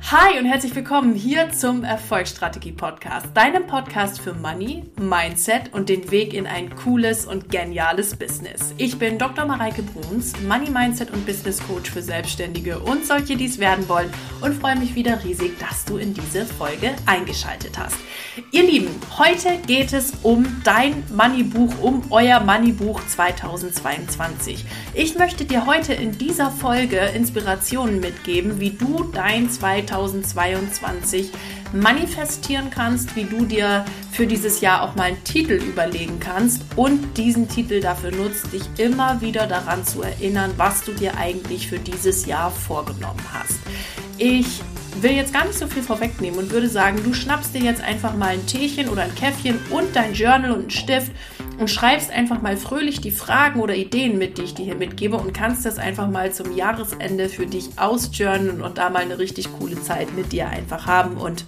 Hi und herzlich willkommen hier zum Erfolgsstrategie Podcast, deinem Podcast für Money, Mindset und den Weg in ein cooles und geniales Business. Ich bin Dr. Mareike Bruns, Money Mindset und Business Coach für Selbstständige und solche, die es werden wollen und freue mich wieder riesig, dass du in diese Folge eingeschaltet hast. Ihr Lieben, heute geht es um dein Money Buch, um euer Money Buch 2022. Ich möchte dir heute in dieser Folge Inspirationen mitgeben, wie du dein 2022 2022 manifestieren kannst, wie du dir für dieses Jahr auch mal einen Titel überlegen kannst und diesen Titel dafür nutzt, dich immer wieder daran zu erinnern, was du dir eigentlich für dieses Jahr vorgenommen hast. Ich will jetzt gar nicht so viel vorwegnehmen und würde sagen, du schnappst dir jetzt einfach mal ein Teechen oder ein Käffchen und dein Journal und einen Stift und schreibst einfach mal fröhlich die Fragen oder Ideen mit, die ich dir hier mitgebe und kannst das einfach mal zum Jahresende für dich ausjournalen und da mal eine richtig coole Zeit mit dir einfach haben und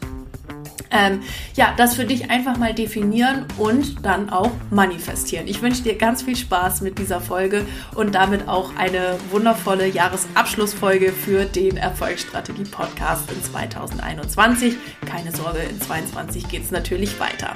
ähm, ja, das für dich einfach mal definieren und dann auch manifestieren. Ich wünsche dir ganz viel Spaß mit dieser Folge und damit auch eine wundervolle Jahresabschlussfolge für den Erfolgsstrategie Podcast in 2021. Keine Sorge, in 2022 geht es natürlich weiter.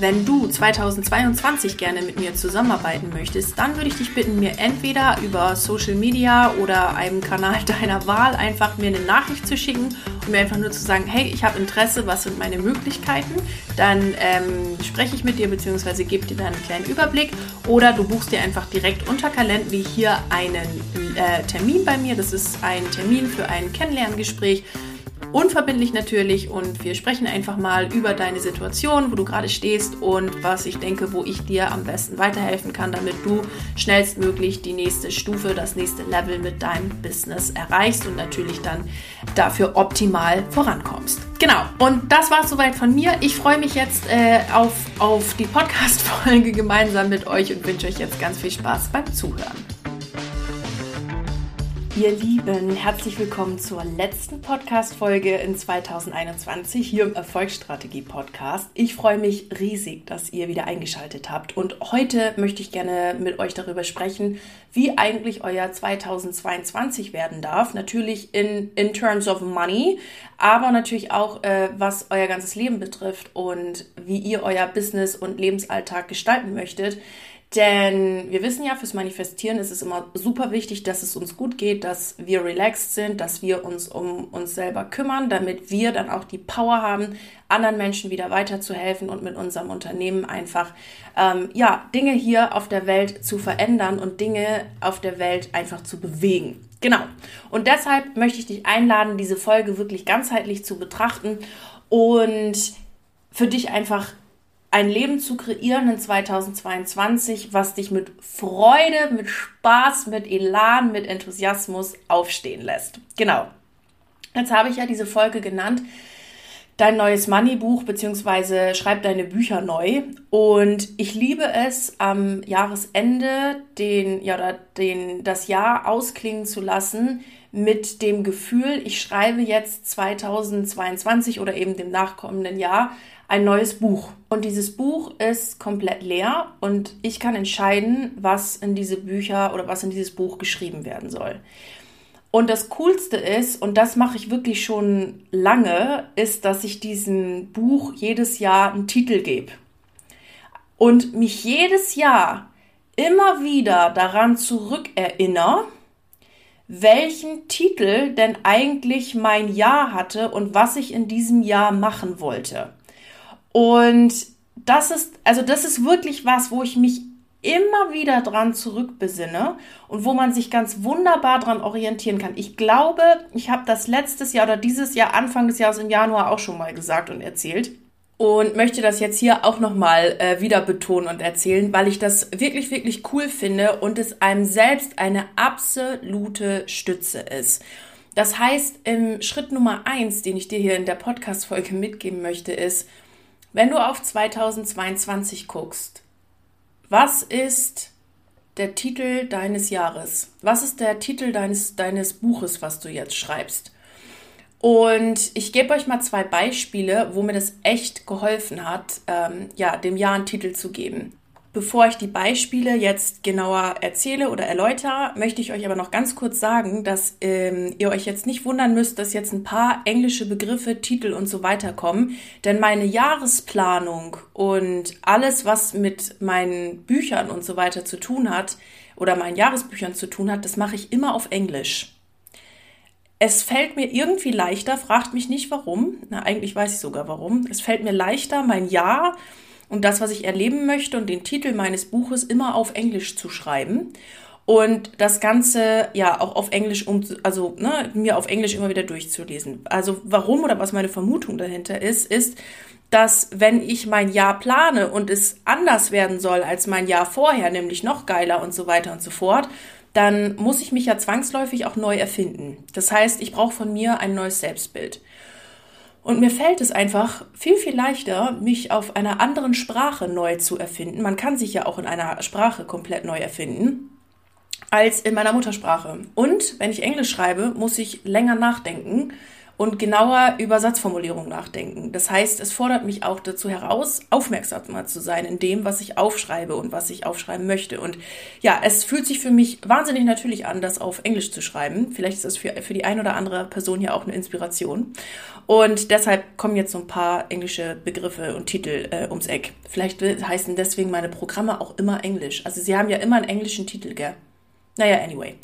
Wenn du 2022 gerne mit mir zusammenarbeiten möchtest, dann würde ich dich bitten, mir entweder über Social Media oder einem Kanal deiner Wahl einfach mir eine Nachricht zu schicken und mir einfach nur zu sagen, hey, ich habe Interesse, was sind meine Möglichkeiten? Dann ähm, spreche ich mit dir bzw. gebe dir dann einen kleinen Überblick oder du buchst dir einfach direkt unter Calendly hier einen äh, Termin bei mir. Das ist ein Termin für ein Kennenlerngespräch Unverbindlich natürlich und wir sprechen einfach mal über deine Situation, wo du gerade stehst und was ich denke, wo ich dir am besten weiterhelfen kann, damit du schnellstmöglich die nächste Stufe, das nächste Level mit deinem Business erreichst und natürlich dann dafür optimal vorankommst. Genau, und das war es soweit von mir. Ich freue mich jetzt äh, auf, auf die Podcast-Folge gemeinsam mit euch und wünsche euch jetzt ganz viel Spaß beim Zuhören. Ihr Lieben, herzlich willkommen zur letzten Podcast-Folge in 2021 hier im Erfolgsstrategie-Podcast. Ich freue mich riesig, dass ihr wieder eingeschaltet habt. Und heute möchte ich gerne mit euch darüber sprechen, wie eigentlich euer 2022 werden darf. Natürlich in, in terms of money, aber natürlich auch, äh, was euer ganzes Leben betrifft und wie ihr euer Business und Lebensalltag gestalten möchtet. Denn wir wissen ja, fürs Manifestieren ist es immer super wichtig, dass es uns gut geht, dass wir relaxed sind, dass wir uns um uns selber kümmern, damit wir dann auch die Power haben, anderen Menschen wieder weiterzuhelfen und mit unserem Unternehmen einfach ähm, ja Dinge hier auf der Welt zu verändern und Dinge auf der Welt einfach zu bewegen. Genau. Und deshalb möchte ich dich einladen, diese Folge wirklich ganzheitlich zu betrachten und für dich einfach ein Leben zu kreieren in 2022, was dich mit Freude, mit Spaß, mit Elan, mit Enthusiasmus aufstehen lässt. Genau. Jetzt habe ich ja diese Folge genannt, dein neues Money-Buch beziehungsweise schreib deine Bücher neu. Und ich liebe es, am Jahresende den, ja, den, das Jahr ausklingen zu lassen mit dem Gefühl, ich schreibe jetzt 2022 oder eben dem nachkommenden Jahr ein neues Buch. Und dieses Buch ist komplett leer und ich kann entscheiden, was in diese Bücher oder was in dieses Buch geschrieben werden soll. Und das Coolste ist, und das mache ich wirklich schon lange, ist, dass ich diesem Buch jedes Jahr einen Titel gebe. Und mich jedes Jahr immer wieder daran zurückerinnere, welchen Titel denn eigentlich mein Jahr hatte und was ich in diesem Jahr machen wollte. Und das ist, also das ist wirklich was, wo ich mich immer wieder dran zurückbesinne und wo man sich ganz wunderbar dran orientieren kann. Ich glaube, ich habe das letztes Jahr oder dieses Jahr, Anfang des Jahres im Januar auch schon mal gesagt und erzählt und möchte das jetzt hier auch nochmal äh, wieder betonen und erzählen, weil ich das wirklich, wirklich cool finde und es einem selbst eine absolute Stütze ist. Das heißt, im Schritt Nummer eins, den ich dir hier in der Podcast-Folge mitgeben möchte, ist, wenn du auf 2022 guckst, was ist der Titel deines Jahres? Was ist der Titel deines, deines Buches, was du jetzt schreibst? Und ich gebe euch mal zwei Beispiele, wo mir das echt geholfen hat, ähm, ja, dem Jahr einen Titel zu geben. Bevor ich die Beispiele jetzt genauer erzähle oder erläutere, möchte ich euch aber noch ganz kurz sagen, dass ähm, ihr euch jetzt nicht wundern müsst, dass jetzt ein paar englische Begriffe, Titel und so weiter kommen. Denn meine Jahresplanung und alles, was mit meinen Büchern und so weiter zu tun hat oder meinen Jahresbüchern zu tun hat, das mache ich immer auf Englisch. Es fällt mir irgendwie leichter, fragt mich nicht warum, na eigentlich weiß ich sogar warum, es fällt mir leichter, mein Jahr und das, was ich erleben möchte und den Titel meines Buches immer auf Englisch zu schreiben und das Ganze ja auch auf Englisch, um, also ne, mir auf Englisch immer wieder durchzulesen. Also warum oder was meine Vermutung dahinter ist, ist, dass wenn ich mein Jahr plane und es anders werden soll als mein Jahr vorher, nämlich noch geiler und so weiter und so fort, dann muss ich mich ja zwangsläufig auch neu erfinden. Das heißt, ich brauche von mir ein neues Selbstbild. Und mir fällt es einfach viel, viel leichter, mich auf einer anderen Sprache neu zu erfinden. Man kann sich ja auch in einer Sprache komplett neu erfinden als in meiner Muttersprache. Und wenn ich Englisch schreibe, muss ich länger nachdenken und genauer über Satzformulierung nachdenken. Das heißt, es fordert mich auch dazu heraus, aufmerksamer zu sein in dem, was ich aufschreibe und was ich aufschreiben möchte. Und ja, es fühlt sich für mich wahnsinnig natürlich an, das auf Englisch zu schreiben. Vielleicht ist das für, für die ein oder andere Person ja auch eine Inspiration. Und deshalb kommen jetzt so ein paar englische Begriffe und Titel äh, ums Eck. Vielleicht heißen deswegen meine Programme auch immer Englisch. Also sie haben ja immer einen englischen Titel, gell? Naja, anyway.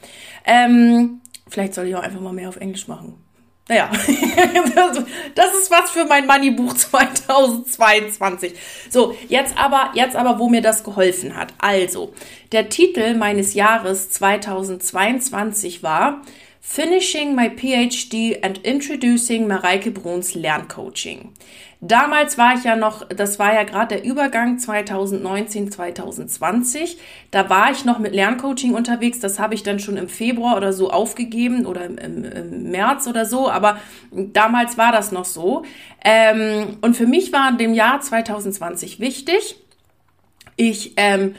Ähm, vielleicht soll ich auch einfach mal mehr auf Englisch machen. Naja, das ist was für mein Moneybuch 2022. So, jetzt aber, jetzt aber, wo mir das geholfen hat. Also, der Titel meines Jahres 2022 war Finishing my PhD and Introducing Mareike Bruns Lerncoaching. Damals war ich ja noch, das war ja gerade der Übergang 2019, 2020. Da war ich noch mit Lerncoaching unterwegs. Das habe ich dann schon im Februar oder so aufgegeben oder im, im, März oder so. Aber damals war das noch so. Ähm, und für mich war in dem Jahr 2020 wichtig. Ich ähm,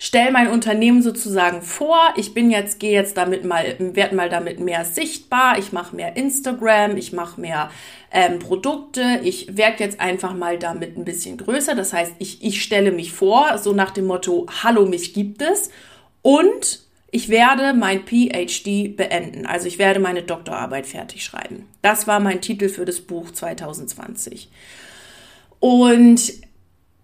stell mein Unternehmen sozusagen vor. Ich bin jetzt, gehe jetzt damit mal, werde mal damit mehr sichtbar. Ich mache mehr Instagram, ich mache mehr ähm, Produkte. Ich werde jetzt einfach mal damit ein bisschen größer. Das heißt, ich, ich stelle mich vor, so nach dem Motto, hallo, mich gibt es. Und ich werde mein PhD beenden. Also ich werde meine Doktorarbeit fertig schreiben. Das war mein Titel für das Buch 2020. Und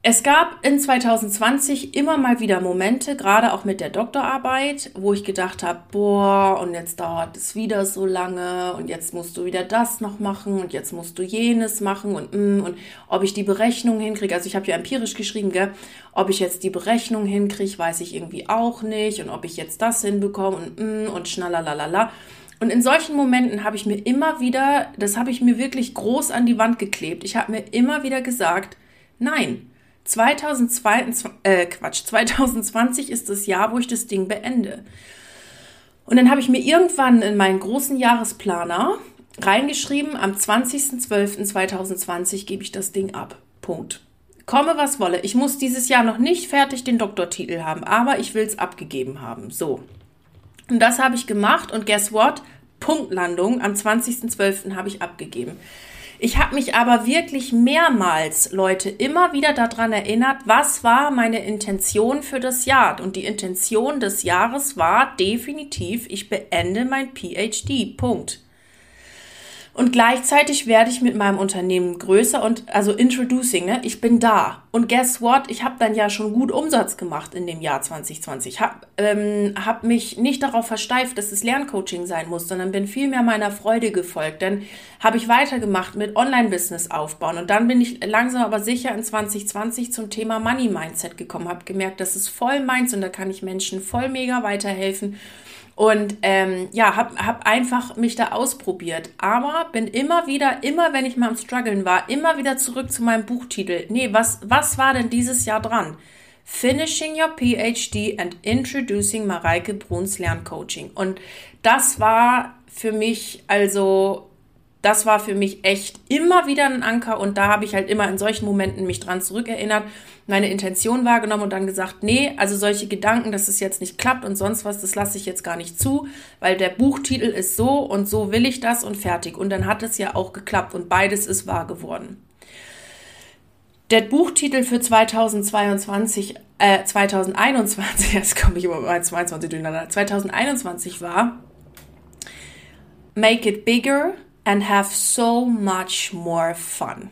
es gab in 2020 immer mal wieder Momente, gerade auch mit der Doktorarbeit, wo ich gedacht habe, boah, und jetzt dauert es wieder so lange und jetzt musst du wieder das noch machen und jetzt musst du jenes machen und mm, und ob ich die Berechnung hinkriege. Also ich habe ja empirisch geschrieben, gell, ob ich jetzt die Berechnung hinkriege, weiß ich irgendwie auch nicht und ob ich jetzt das hinbekomme und mm, und schnallalalala. Und in solchen Momenten habe ich mir immer wieder, das habe ich mir wirklich groß an die Wand geklebt. Ich habe mir immer wieder gesagt, nein 2022, äh, Quatsch, 2020 ist das Jahr, wo ich das Ding beende. Und dann habe ich mir irgendwann in meinen großen Jahresplaner reingeschrieben, am 20.12.2020 gebe ich das Ding ab. Punkt. Komme, was wolle. Ich muss dieses Jahr noch nicht fertig den Doktortitel haben, aber ich will es abgegeben haben. So. Und das habe ich gemacht und guess what? Punktlandung. Am 20.12. habe ich abgegeben. Ich habe mich aber wirklich mehrmals, Leute, immer wieder daran erinnert, was war meine Intention für das Jahr. Und die Intention des Jahres war definitiv, ich beende mein PhD. Punkt. Und gleichzeitig werde ich mit meinem Unternehmen größer und also introducing, ne? Ich bin da. Und guess what? Ich habe dann ja schon gut Umsatz gemacht in dem Jahr 2020. Hab, ähm, hab mich nicht darauf versteift, dass es Lerncoaching sein muss, sondern bin viel mehr meiner Freude gefolgt. Dann habe ich weitergemacht mit Online-Business aufbauen. Und dann bin ich langsam aber sicher in 2020 zum Thema Money Mindset gekommen. Habe gemerkt, das ist voll meins und da kann ich Menschen voll mega weiterhelfen. Und ähm, ja, hab, hab einfach mich da ausprobiert. Aber bin immer wieder, immer wenn ich mal am Struggeln war, immer wieder zurück zu meinem Buchtitel. Nee, was, was war denn dieses Jahr dran? Finishing Your PhD and Introducing Mareike Bruns Lerncoaching. Und das war für mich also das war für mich echt immer wieder ein Anker und da habe ich halt immer in solchen Momenten mich dran zurückerinnert, meine Intention wahrgenommen und dann gesagt, nee, also solche Gedanken, dass es jetzt nicht klappt und sonst was, das lasse ich jetzt gar nicht zu, weil der Buchtitel ist so und so will ich das und fertig. Und dann hat es ja auch geklappt und beides ist wahr geworden. Der Buchtitel für 2022, äh, 2021, jetzt komme ich immer bei 22 durcheinander, 2021 war Make it bigger and have so much more fun.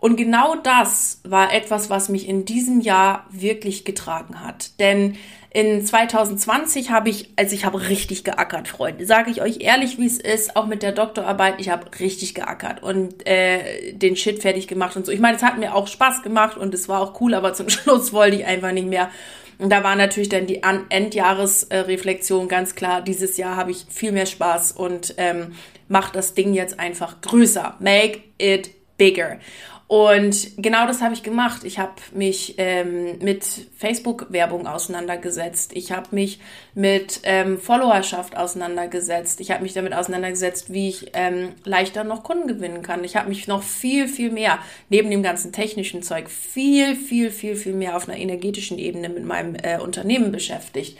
Und genau das war etwas, was mich in diesem Jahr wirklich getragen hat. Denn in 2020 habe ich, also ich habe richtig geackert, Freunde. Sage ich euch ehrlich, wie es ist, auch mit der Doktorarbeit, ich habe richtig geackert und äh, den Shit fertig gemacht und so. Ich meine, es hat mir auch Spaß gemacht und es war auch cool, aber zum Schluss wollte ich einfach nicht mehr. Und da war natürlich dann die Endjahresreflexion ganz klar. Dieses Jahr habe ich viel mehr Spaß und ähm, mache das Ding jetzt einfach größer. Make it bigger. Und genau das habe ich gemacht. Ich habe mich ähm, mit Facebook-Werbung auseinandergesetzt. Ich habe mich mit ähm, Followerschaft auseinandergesetzt. Ich habe mich damit auseinandergesetzt, wie ich ähm, leichter noch Kunden gewinnen kann. Ich habe mich noch viel, viel mehr, neben dem ganzen technischen Zeug, viel, viel, viel, viel mehr auf einer energetischen Ebene mit meinem äh, Unternehmen beschäftigt.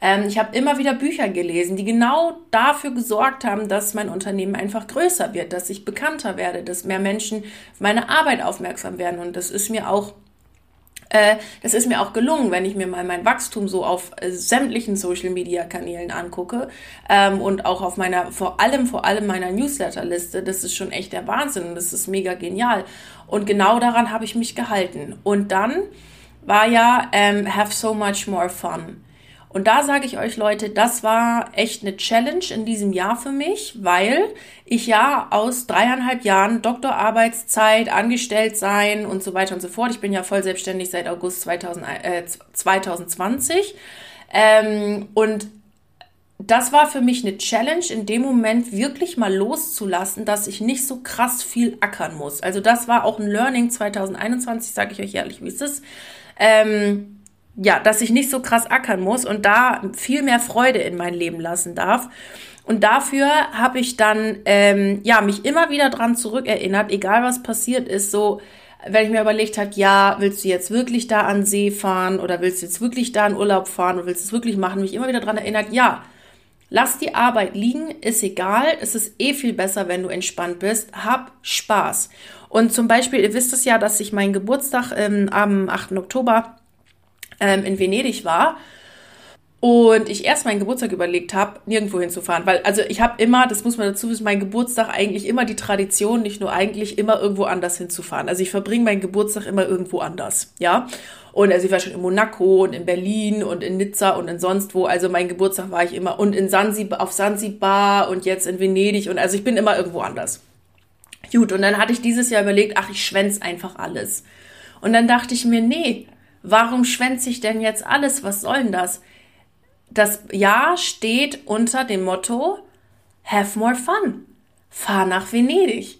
Ähm, ich habe immer wieder Bücher gelesen, die genau dafür gesorgt haben, dass mein Unternehmen einfach größer wird, dass ich bekannter werde, dass mehr Menschen auf meine Arbeit aufmerksam werden. Und das ist mir auch äh, das ist mir auch gelungen, wenn ich mir mal mein Wachstum so auf äh, sämtlichen Social Media Kanälen angucke ähm, und auch auf meiner, vor allem, vor allem meiner Newsletterliste. Das ist schon echt der Wahnsinn. Das ist mega genial. Und genau daran habe ich mich gehalten. Und dann war ja ähm, Have so much more fun. Und da sage ich euch Leute, das war echt eine Challenge in diesem Jahr für mich, weil ich ja aus dreieinhalb Jahren Doktorarbeitszeit, angestellt sein und so weiter und so fort, ich bin ja voll selbstständig seit August 2000, äh, 2020 ähm, und das war für mich eine Challenge, in dem Moment wirklich mal loszulassen, dass ich nicht so krass viel ackern muss. Also das war auch ein Learning 2021, sage ich euch ehrlich, wie es ist. Ähm, ja, dass ich nicht so krass ackern muss und da viel mehr Freude in mein Leben lassen darf. Und dafür habe ich dann ähm, ja mich immer wieder dran zurückerinnert, egal was passiert ist, so wenn ich mir überlegt habe, ja, willst du jetzt wirklich da an See fahren oder willst du jetzt wirklich da in Urlaub fahren oder willst du es wirklich machen, mich immer wieder dran erinnert, ja, lass die Arbeit liegen, ist egal, es ist eh viel besser, wenn du entspannt bist, hab Spaß. Und zum Beispiel, ihr wisst es ja, dass ich meinen Geburtstag ähm, am 8. Oktober ähm, in Venedig war und ich erst meinen Geburtstag überlegt habe, nirgendwo hinzufahren. Weil, also ich habe immer, das muss man dazu wissen, mein Geburtstag eigentlich immer die Tradition, nicht nur eigentlich, immer irgendwo anders hinzufahren. Also ich verbringe meinen Geburtstag immer irgendwo anders, ja. Und also ich war schon in Monaco und in Berlin und in Nizza und in sonst wo. Also mein Geburtstag war ich immer und in Sansibar, auf Sansibar und jetzt in Venedig und also ich bin immer irgendwo anders. Gut, und dann hatte ich dieses Jahr überlegt, ach, ich schwänz einfach alles. Und dann dachte ich mir, nee, Warum schwänze ich denn jetzt alles? Was soll denn das? Das Jahr steht unter dem Motto Have more fun. Fahr nach Venedig.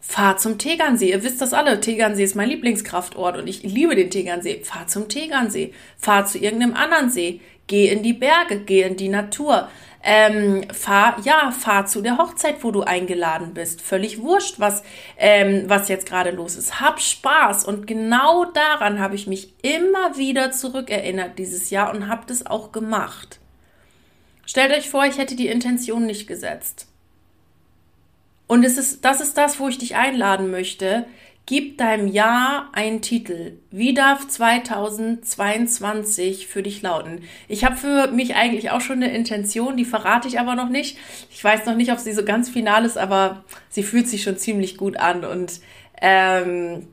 Fahr zum Tegernsee. Ihr wisst das alle. Tegernsee ist mein Lieblingskraftort und ich liebe den Tegernsee. Fahr zum Tegernsee. Fahr zu irgendeinem anderen See. Geh in die Berge. Geh in die Natur. Ähm, fahr, ja, fahr zu der Hochzeit, wo du eingeladen bist. Völlig wurscht, was, ähm, was jetzt gerade los ist. Hab Spaß. Und genau daran habe ich mich immer wieder zurückerinnert dieses Jahr und habe das auch gemacht. Stellt euch vor, ich hätte die Intention nicht gesetzt. Und es ist, das ist das, wo ich dich einladen möchte, Gib deinem Jahr einen Titel. Wie darf 2022 für dich lauten? Ich habe für mich eigentlich auch schon eine Intention, die verrate ich aber noch nicht. Ich weiß noch nicht, ob sie so ganz final ist, aber sie fühlt sich schon ziemlich gut an und ähm,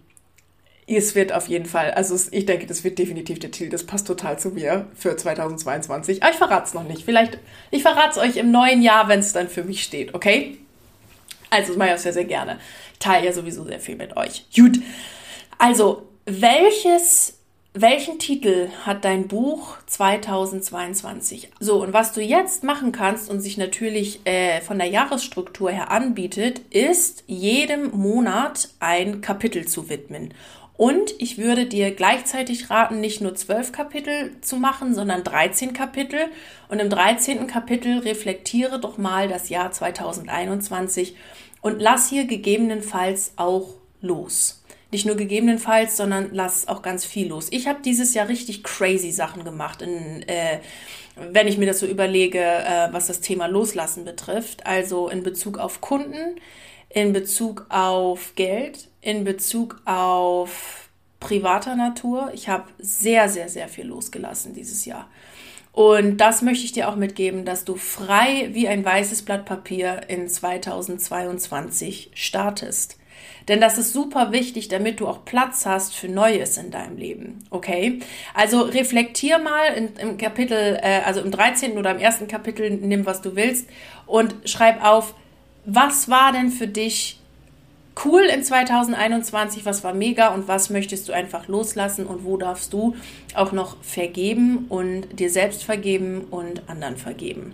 es wird auf jeden Fall, also ich denke, das wird definitiv der Titel. Das passt total zu mir für 2022. Aber ich verrate es noch nicht. Vielleicht, ich verrate es euch im neuen Jahr, wenn es dann für mich steht, okay? Also, das mache ich auch sehr, sehr gerne teile ja sowieso sehr viel mit euch. Gut. Also, welches, welchen Titel hat dein Buch 2022? So, und was du jetzt machen kannst und sich natürlich äh, von der Jahresstruktur her anbietet, ist jedem Monat ein Kapitel zu widmen. Und ich würde dir gleichzeitig raten, nicht nur zwölf Kapitel zu machen, sondern 13 Kapitel. Und im 13. Kapitel reflektiere doch mal das Jahr 2021 und lass hier gegebenenfalls auch los. Nicht nur gegebenenfalls, sondern lass auch ganz viel los. Ich habe dieses Jahr richtig crazy Sachen gemacht, in, äh, wenn ich mir das so überlege, äh, was das Thema Loslassen betrifft. Also in Bezug auf Kunden, in Bezug auf Geld, in Bezug auf privater Natur. Ich habe sehr, sehr, sehr viel losgelassen dieses Jahr. Und das möchte ich dir auch mitgeben, dass du frei wie ein weißes Blatt Papier in 2022 startest. Denn das ist super wichtig, damit du auch Platz hast für Neues in deinem Leben. Okay? Also reflektier mal in, im Kapitel, äh, also im 13. oder im ersten Kapitel, nimm was du willst und schreib auf, was war denn für dich cool in 2021, was war mega? Und was möchtest du einfach loslassen? Und wo darfst du auch noch vergeben und dir selbst vergeben und anderen vergeben.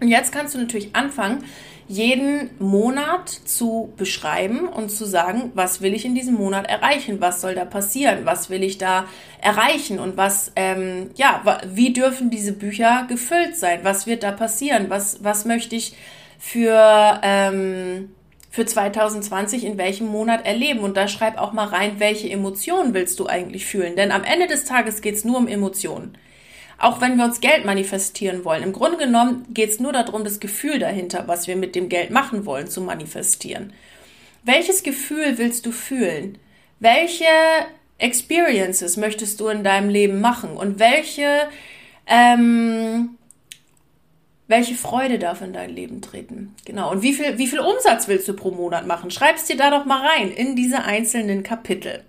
Und jetzt kannst du natürlich anfangen, jeden Monat zu beschreiben und zu sagen, was will ich in diesem Monat erreichen, was soll da passieren, was will ich da erreichen? Und was, ähm, ja, wie dürfen diese Bücher gefüllt sein, was wird da passieren, was, was möchte ich für, ähm, für 2020 in welchem Monat erleben. Und da schreib auch mal rein, welche Emotionen willst du eigentlich fühlen. Denn am Ende des Tages geht es nur um Emotionen. Auch wenn wir uns Geld manifestieren wollen. Im Grunde genommen geht es nur darum, das Gefühl dahinter, was wir mit dem Geld machen wollen, zu manifestieren. Welches Gefühl willst du fühlen? Welche Experiences möchtest du in deinem Leben machen? Und welche, ähm, welche Freude darf in dein Leben treten? Genau. Und wie viel, wie viel Umsatz willst du pro Monat machen? Schreib's dir da doch mal rein in diese einzelnen Kapitel.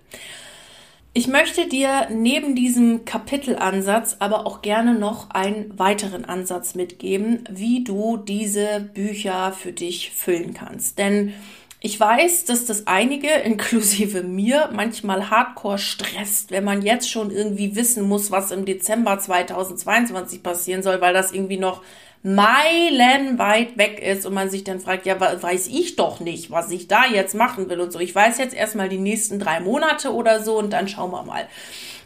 Ich möchte dir neben diesem Kapitelansatz aber auch gerne noch einen weiteren Ansatz mitgeben, wie du diese Bücher für dich füllen kannst. Denn ich weiß, dass das einige, inklusive mir, manchmal hardcore stresst, wenn man jetzt schon irgendwie wissen muss, was im Dezember 2022 passieren soll, weil das irgendwie noch meilenweit weg ist und man sich dann fragt, ja, weiß ich doch nicht, was ich da jetzt machen will und so. Ich weiß jetzt erstmal die nächsten drei Monate oder so und dann schauen wir mal.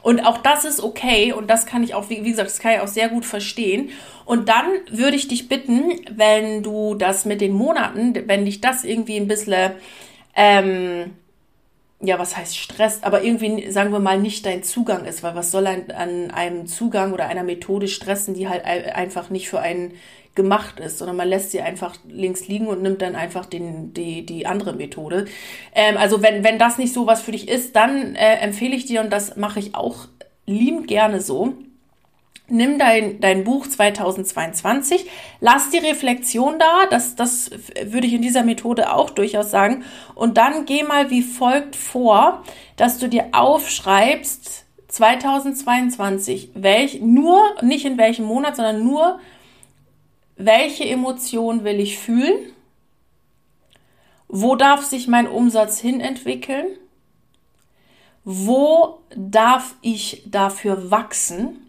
Und auch das ist okay und das kann ich auch, wie gesagt, das kann ich auch sehr gut verstehen. Und dann würde ich dich bitten, wenn du das mit den Monaten, wenn dich das irgendwie ein bisschen, ähm, ja, was heißt stresst, aber irgendwie, sagen wir mal, nicht dein Zugang ist, weil was soll ein, an einem Zugang oder einer Methode stressen, die halt einfach nicht für einen gemacht ist, sondern man lässt sie einfach links liegen und nimmt dann einfach den, die, die andere Methode. Ähm, also wenn, wenn das nicht so was für dich ist, dann äh, empfehle ich dir, und das mache ich auch liebend gerne so, nimm dein, dein Buch 2022, lass die Reflexion da, das, das würde ich in dieser Methode auch durchaus sagen, und dann geh mal wie folgt vor, dass du dir aufschreibst, 2022, welch, nur, nicht in welchem Monat, sondern nur, welche Emotion will ich fühlen? Wo darf sich mein Umsatz hin entwickeln? Wo darf ich dafür wachsen?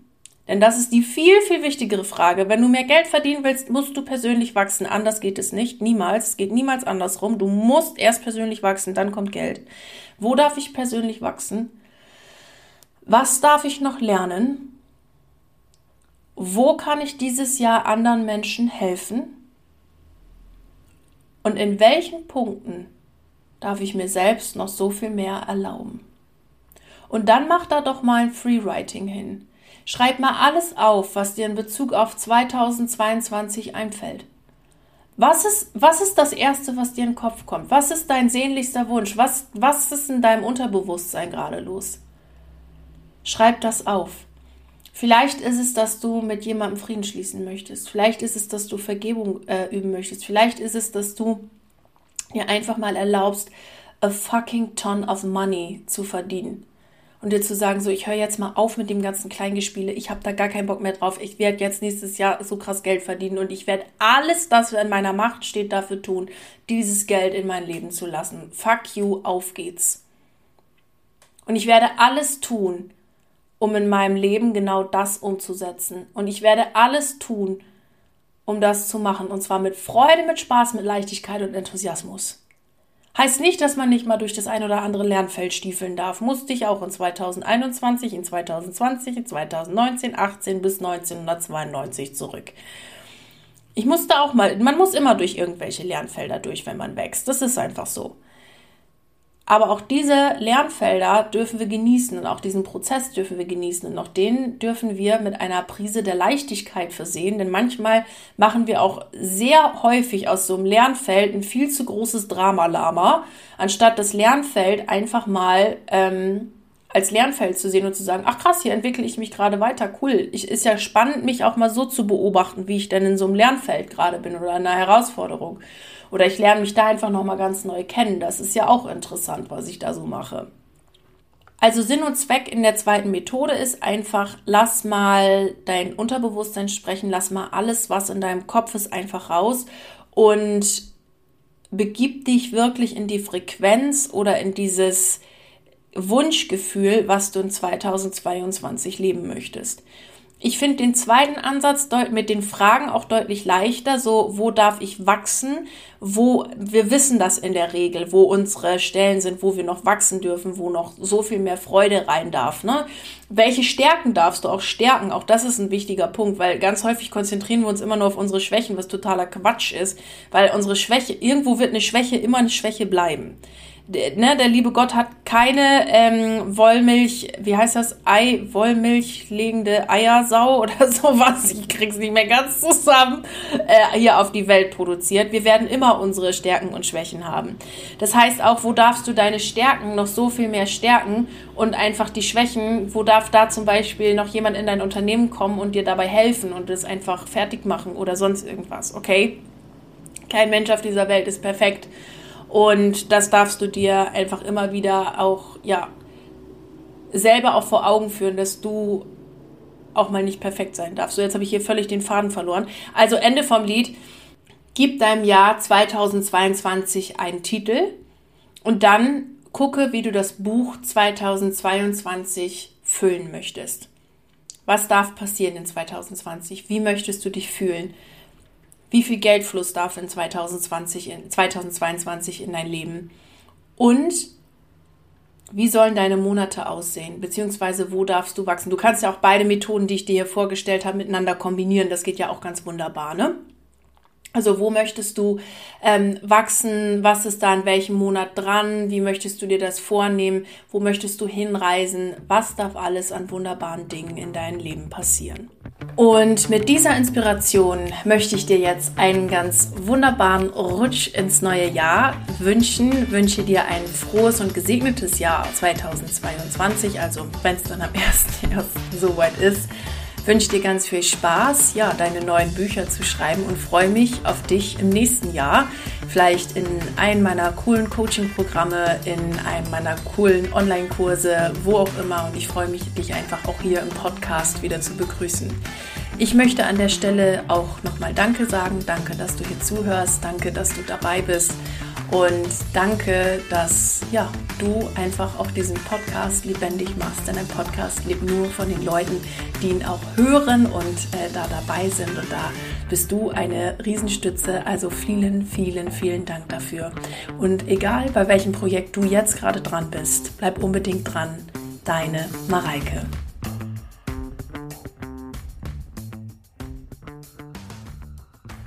Denn das ist die viel, viel wichtigere Frage. Wenn du mehr Geld verdienen willst, musst du persönlich wachsen. Anders geht es nicht. Niemals. Es geht niemals andersrum. Du musst erst persönlich wachsen, dann kommt Geld. Wo darf ich persönlich wachsen? Was darf ich noch lernen? Wo kann ich dieses Jahr anderen Menschen helfen? Und in welchen Punkten darf ich mir selbst noch so viel mehr erlauben? Und dann mach da doch mal ein Freewriting hin. Schreib mal alles auf, was dir in Bezug auf 2022 einfällt. Was ist, was ist das Erste, was dir in den Kopf kommt? Was ist dein sehnlichster Wunsch? Was, was ist in deinem Unterbewusstsein gerade los? Schreib das auf. Vielleicht ist es, dass du mit jemandem Frieden schließen möchtest. Vielleicht ist es, dass du Vergebung äh, üben möchtest. Vielleicht ist es, dass du dir einfach mal erlaubst, a fucking ton of money zu verdienen und dir zu sagen, so, ich höre jetzt mal auf mit dem ganzen Kleingespiele, ich habe da gar keinen Bock mehr drauf, ich werde jetzt nächstes Jahr so krass Geld verdienen und ich werde alles, das in meiner Macht steht, dafür tun, dieses Geld in mein Leben zu lassen. Fuck you, auf geht's. Und ich werde alles tun, um in meinem Leben genau das umzusetzen. Und ich werde alles tun, um das zu machen. Und zwar mit Freude, mit Spaß, mit Leichtigkeit und Enthusiasmus. Heißt nicht, dass man nicht mal durch das ein oder andere Lernfeld stiefeln darf. Musste ich auch in 2021, in 2020, in 2019, 18 bis 1992 zurück. Ich musste auch mal, man muss immer durch irgendwelche Lernfelder durch, wenn man wächst. Das ist einfach so. Aber auch diese Lernfelder dürfen wir genießen und auch diesen Prozess dürfen wir genießen. Und auch den dürfen wir mit einer Prise der Leichtigkeit versehen, denn manchmal machen wir auch sehr häufig aus so einem Lernfeld ein viel zu großes Dramalama, anstatt das Lernfeld einfach mal ähm, als Lernfeld zu sehen und zu sagen, ach krass, hier entwickle ich mich gerade weiter, cool. Ich, ist ja spannend, mich auch mal so zu beobachten, wie ich denn in so einem Lernfeld gerade bin oder in einer Herausforderung. Oder ich lerne mich da einfach nochmal ganz neu kennen. Das ist ja auch interessant, was ich da so mache. Also Sinn und Zweck in der zweiten Methode ist einfach, lass mal dein Unterbewusstsein sprechen, lass mal alles, was in deinem Kopf ist, einfach raus und begib dich wirklich in die Frequenz oder in dieses Wunschgefühl, was du in 2022 leben möchtest. Ich finde den zweiten Ansatz mit den Fragen auch deutlich leichter. So, wo darf ich wachsen? Wo, wir wissen das in der Regel, wo unsere Stellen sind, wo wir noch wachsen dürfen, wo noch so viel mehr Freude rein darf, ne? Welche Stärken darfst du auch stärken? Auch das ist ein wichtiger Punkt, weil ganz häufig konzentrieren wir uns immer nur auf unsere Schwächen, was totaler Quatsch ist, weil unsere Schwäche, irgendwo wird eine Schwäche immer eine Schwäche bleiben ne, der liebe Gott hat keine ähm, Wollmilch, wie heißt das, Ei, Wollmilch legende Eiersau oder sowas, ich krieg's nicht mehr ganz zusammen, äh, hier auf die Welt produziert. Wir werden immer unsere Stärken und Schwächen haben. Das heißt auch, wo darfst du deine Stärken noch so viel mehr stärken und einfach die Schwächen, wo darf da zum Beispiel noch jemand in dein Unternehmen kommen und dir dabei helfen und es einfach fertig machen oder sonst irgendwas, okay? Kein Mensch auf dieser Welt ist perfekt. Und das darfst du dir einfach immer wieder auch, ja, selber auch vor Augen führen, dass du auch mal nicht perfekt sein darfst. So, jetzt habe ich hier völlig den Faden verloren. Also Ende vom Lied. Gib deinem Jahr 2022 einen Titel und dann gucke, wie du das Buch 2022 füllen möchtest. Was darf passieren in 2020? Wie möchtest du dich fühlen? Wie viel Geldfluss darf in 2020, in 2022 in dein Leben? Und wie sollen deine Monate aussehen? Beziehungsweise wo darfst du wachsen? Du kannst ja auch beide Methoden, die ich dir hier vorgestellt habe, miteinander kombinieren. Das geht ja auch ganz wunderbar, ne? Also wo möchtest du ähm, wachsen? Was ist da in welchem Monat dran? Wie möchtest du dir das vornehmen? Wo möchtest du hinreisen? Was darf alles an wunderbaren Dingen in deinem Leben passieren? Und mit dieser Inspiration möchte ich dir jetzt einen ganz wunderbaren Rutsch ins neue Jahr wünschen. Wünsche dir ein frohes und gesegnetes Jahr 2022. Also wenn es dann am 1.1. soweit ist wünsche dir ganz viel Spaß, ja, deine neuen Bücher zu schreiben und freue mich auf dich im nächsten Jahr. Vielleicht in einem meiner coolen Coaching-Programme, in einem meiner coolen Online-Kurse, wo auch immer. Und ich freue mich, dich einfach auch hier im Podcast wieder zu begrüßen. Ich möchte an der Stelle auch nochmal Danke sagen. Danke, dass du hier zuhörst. Danke, dass du dabei bist. Und danke, dass ja, du einfach auch diesen Podcast lebendig machst. Denn ein Podcast lebt nur von den Leuten, die ihn auch hören und äh, da dabei sind. Und da bist du eine Riesenstütze. Also vielen, vielen, vielen Dank dafür. Und egal bei welchem Projekt du jetzt gerade dran bist, bleib unbedingt dran. Deine Mareike.